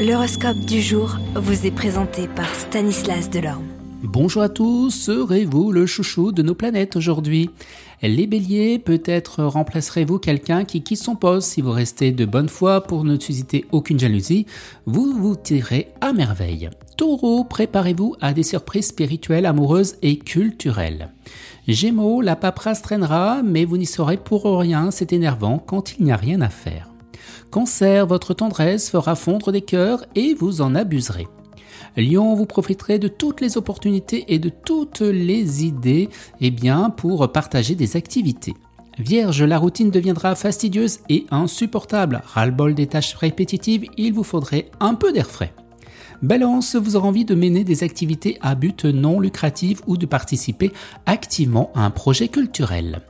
L'horoscope du jour vous est présenté par Stanislas Delorme. Bonjour à tous, serez-vous le chouchou de nos planètes aujourd'hui? Les béliers, peut-être remplacerez-vous quelqu'un qui quitte son poste. Si vous restez de bonne foi pour ne susciter aucune jalousie, vous vous tirez à merveille. Taureau, préparez-vous à des surprises spirituelles, amoureuses et culturelles. Gémeaux, la paperasse traînera, mais vous n'y serez pour rien, c'est énervant quand il n'y a rien à faire. Cancer, votre tendresse fera fondre des cœurs et vous en abuserez. Lion, vous profiterez de toutes les opportunités et de toutes les idées eh bien, pour partager des activités. Vierge, la routine deviendra fastidieuse et insupportable. Ras-le-bol des tâches répétitives, il vous faudrait un peu d'air frais. Balance, vous aurez envie de mener des activités à but non lucratif ou de participer activement à un projet culturel.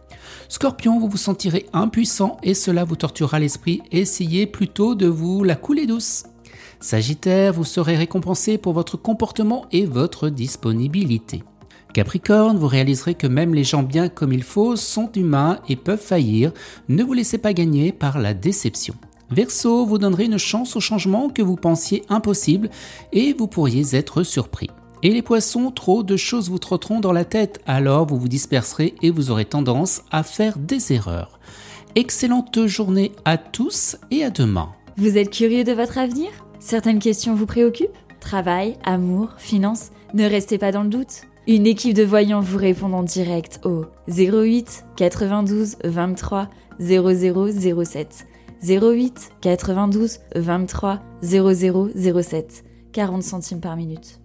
Scorpion, vous vous sentirez impuissant et cela vous torturera l'esprit. Essayez plutôt de vous la couler douce. Sagittaire, vous serez récompensé pour votre comportement et votre disponibilité. Capricorne, vous réaliserez que même les gens bien comme il faut sont humains et peuvent faillir. Ne vous laissez pas gagner par la déception. Verseau, vous donnerez une chance au changement que vous pensiez impossible et vous pourriez être surpris. Et les poissons, trop de choses vous trotteront dans la tête, alors vous vous disperserez et vous aurez tendance à faire des erreurs. Excellente journée à tous et à demain. Vous êtes curieux de votre avenir? Certaines questions vous préoccupent? Travail, amour, finances? Ne restez pas dans le doute. Une équipe de voyants vous répond en direct au 08 92 23 0007. 08 92 23 0007. 40 centimes par minute.